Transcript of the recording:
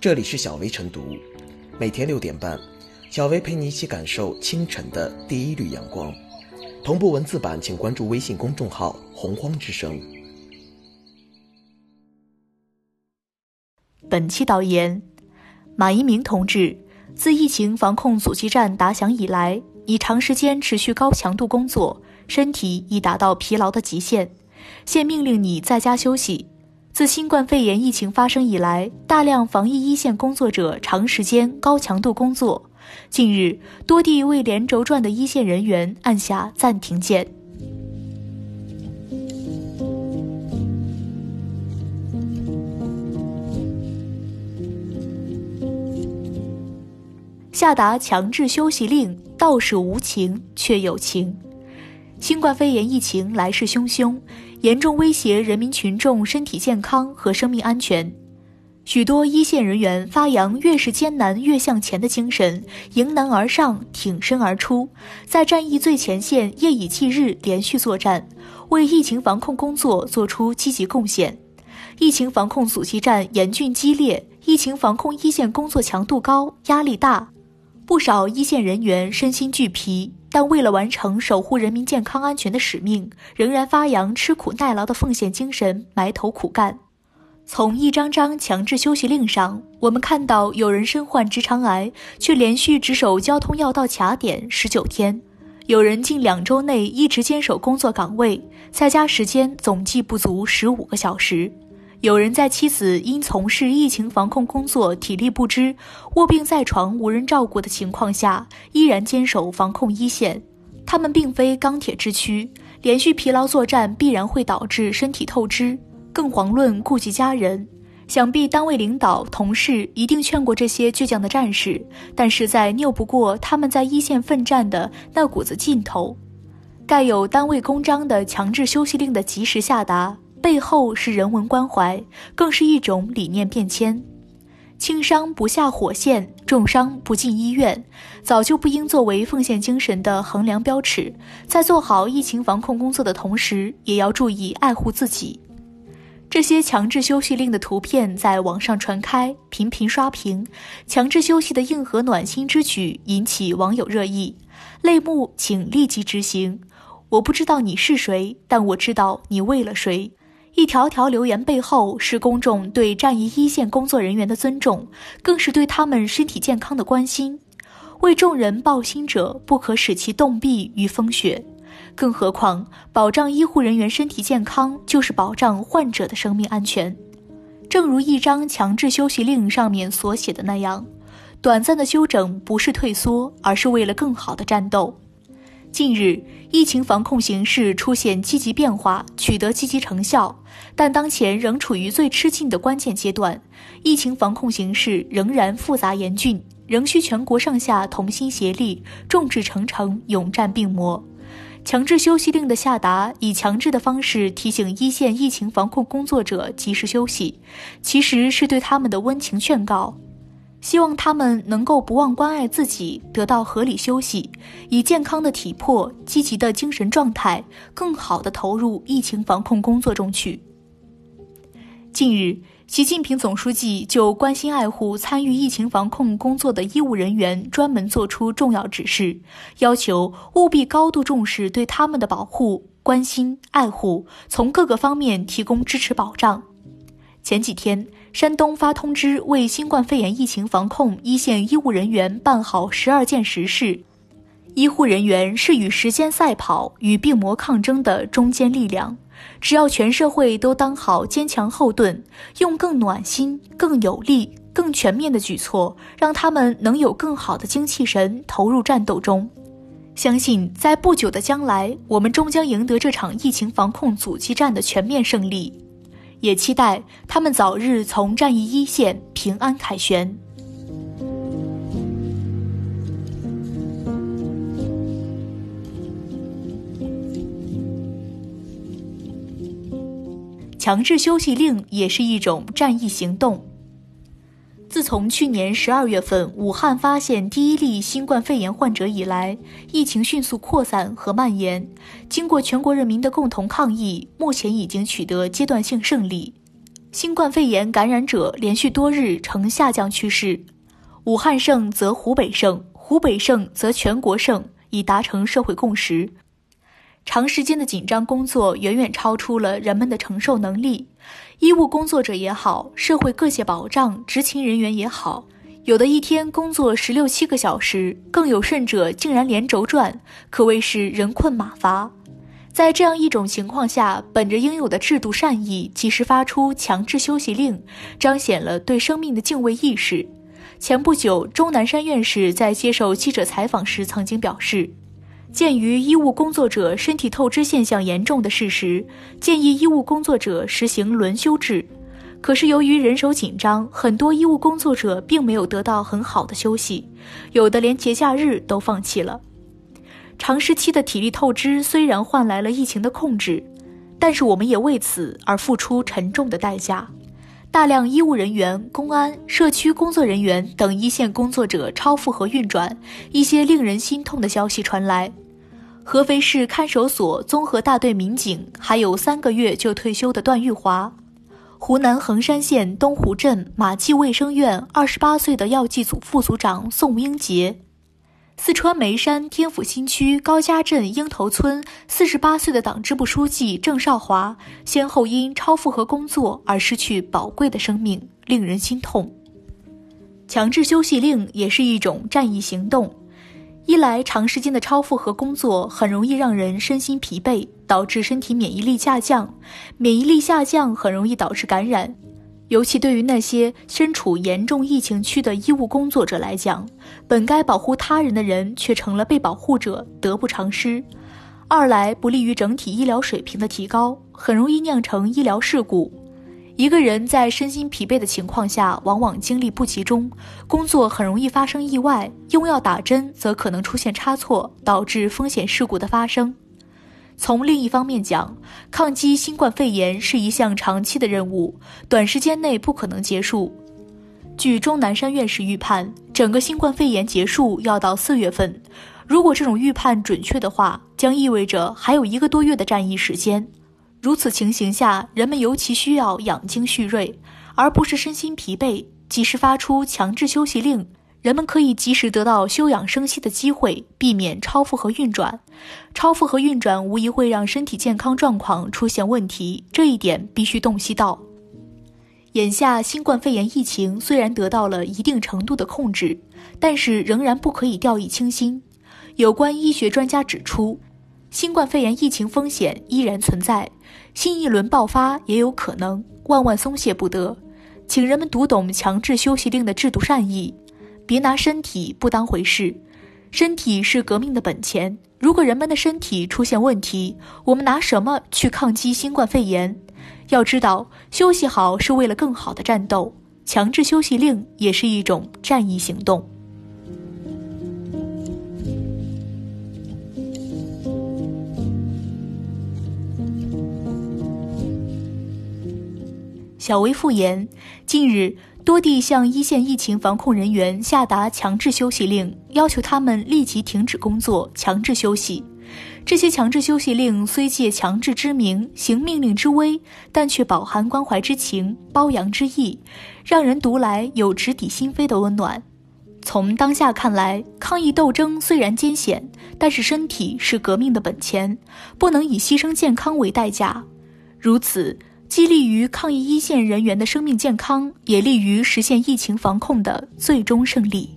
这里是小薇晨读，每天六点半，小薇陪你一起感受清晨的第一缕阳光。同步文字版，请关注微信公众号“洪荒之声”。本期导言：马一鸣同志，自疫情防控阻击战打响以来，已长时间持续高强度工作，身体已达到疲劳的极限，现命令你在家休息。自新冠肺炎疫情发生以来，大量防疫一线工作者长时间高强度工作。近日，多地为连轴转的一线人员按下暂停键。下达强制休息令，倒是无情却有情。新冠肺炎疫情来势汹汹。严重威胁人民群众身体健康和生命安全，许多一线人员发扬“越是艰难越向前”的精神，迎难而上，挺身而出，在战役最前线夜以继日连续作战，为疫情防控工作做出积极贡献。疫情防控阻击战严峻激烈，疫情防控一线工作强度高，压力大，不少一线人员身心俱疲。但为了完成守护人民健康安全的使命，仍然发扬吃苦耐劳的奉献精神，埋头苦干。从一张张强制休息令上，我们看到有人身患直肠癌，却连续值守交通要道卡点十九天；有人近两周内一直坚守工作岗位，在家时间总计不足十五个小时。有人在妻子因从事疫情防控工作体力不支、卧病在床无人照顾的情况下，依然坚守防控一线。他们并非钢铁之躯，连续疲劳作战必然会导致身体透支，更遑论顾及家人。想必单位领导、同事一定劝过这些倔强的战士，但实在拗不过他们在一线奋战的那股子劲头。盖有单位公章的强制休息令的及时下达。背后是人文关怀，更是一种理念变迁。轻伤不下火线，重伤不进医院，早就不应作为奉献精神的衡量标尺。在做好疫情防控工作的同时，也要注意爱护自己。这些强制休息令的图片在网上传开，频频刷屏。强制休息的硬核暖心之举引起网友热议，类目请立即执行。我不知道你是谁，但我知道你为了谁。一条条留言背后是公众对战役一线工作人员的尊重，更是对他们身体健康的关心。为众人抱薪者，不可使其冻毙于风雪。更何况，保障医护人员身体健康，就是保障患者的生命安全。正如一张强制休息令上面所写的那样，短暂的休整不是退缩，而是为了更好的战斗。近日，疫情防控形势出现积极变化，取得积极成效，但当前仍处于最吃劲的关键阶段。疫情防控形势仍然复杂严峻，仍需全国上下同心协力，众志成城，勇战病魔。强制休息令的下达，以强制的方式提醒一线疫情防控工作者及时休息，其实是对他们的温情劝告。希望他们能够不忘关爱自己，得到合理休息，以健康的体魄、积极的精神状态，更好地投入疫情防控工作中去。近日，习近平总书记就关心爱护参与疫情防控工作的医务人员专门作出重要指示，要求务必高度重视对他们的保护、关心、爱护，从各个方面提供支持保障。前几天。山东发通知，为新冠肺炎疫情防控一线医务人员办好十二件实事。医护人员是与时间赛跑、与病魔抗争的中坚力量。只要全社会都当好坚强后盾，用更暖心、更有力、更全面的举措，让他们能有更好的精气神投入战斗中。相信在不久的将来，我们终将赢得这场疫情防控阻击战的全面胜利。也期待他们早日从战役一线平安凯旋。强制休息令也是一种战役行动。从去年十二月份武汉发现第一例新冠肺炎患者以来，疫情迅速扩散和蔓延。经过全国人民的共同抗疫，目前已经取得阶段性胜利。新冠肺炎感染者连续多日呈下降趋势，武汉胜则湖北胜，湖北胜则全国胜，已达成社会共识。长时间的紧张工作远远超出了人们的承受能力，医务工作者也好，社会各界保障执勤人员也好，有的一天工作十六七个小时，更有甚者竟然连轴转，可谓是人困马乏。在这样一种情况下，本着应有的制度善意，及时发出强制休息令，彰显了对生命的敬畏意识。前不久，钟南山院士在接受记者采访时曾经表示，鉴于医务工作者身体透支现象严重的事实，建议医务工作者实行轮休制。可是由于人手紧张，很多医务工作者并没有得到很好的休息，有的连节假日都放弃了。长时期的体力透支虽然换来了疫情的控制，但是我们也为此而付出沉重的代价。大量医务人员、公安、社区工作人员等一线工作者超负荷运转，一些令人心痛的消息传来：合肥市看守所综合大队民警还有三个月就退休的段玉华，湖南衡山县东湖镇马季卫生院二十八岁的药剂组副组长宋英杰。四川眉山天府新区高家镇鹰头村四十八岁的党支部书记郑少华，先后因超负荷工作而失去宝贵的生命，令人心痛。强制休息令也是一种战役行动，一来长时间的超负荷工作很容易让人身心疲惫，导致身体免疫力下降，免疫力下降很容易导致感染。尤其对于那些身处严重疫情区的医务工作者来讲，本该保护他人的人却成了被保护者，得不偿失。二来不利于整体医疗水平的提高，很容易酿成医疗事故。一个人在身心疲惫的情况下，往往精力不集中，工作很容易发生意外。用药打针则可能出现差错，导致风险事故的发生。从另一方面讲，抗击新冠肺炎是一项长期的任务，短时间内不可能结束。据钟南山院士预判，整个新冠肺炎结束要到四月份。如果这种预判准确的话，将意味着还有一个多月的战役时间。如此情形下，人们尤其需要养精蓄锐，而不是身心疲惫，及时发出强制休息令。人们可以及时得到休养生息的机会，避免超负荷运转。超负荷运转无疑会让身体健康状况出现问题，这一点必须洞悉到。眼下新冠肺炎疫情虽然得到了一定程度的控制，但是仍然不可以掉以轻心。有关医学专家指出，新冠肺炎疫情风险依然存在，新一轮爆发也有可能，万万松懈不得。请人们读懂强制休息令的制度善意。别拿身体不当回事，身体是革命的本钱。如果人们的身体出现问题，我们拿什么去抗击新冠肺炎？要知道，休息好是为了更好的战斗。强制休息令也是一种战役行动。小薇复言，近日。多地向一线疫情防控人员下达强制休息令，要求他们立即停止工作、强制休息。这些强制休息令虽借强制之名、行命令之威，但却饱含关怀之情、褒扬之意，让人读来有直抵心扉的温暖。从当下看来，抗疫斗争虽然艰险，但是身体是革命的本钱，不能以牺牲健康为代价。如此。既利于抗疫一线人员的生命健康，也利于实现疫情防控的最终胜利。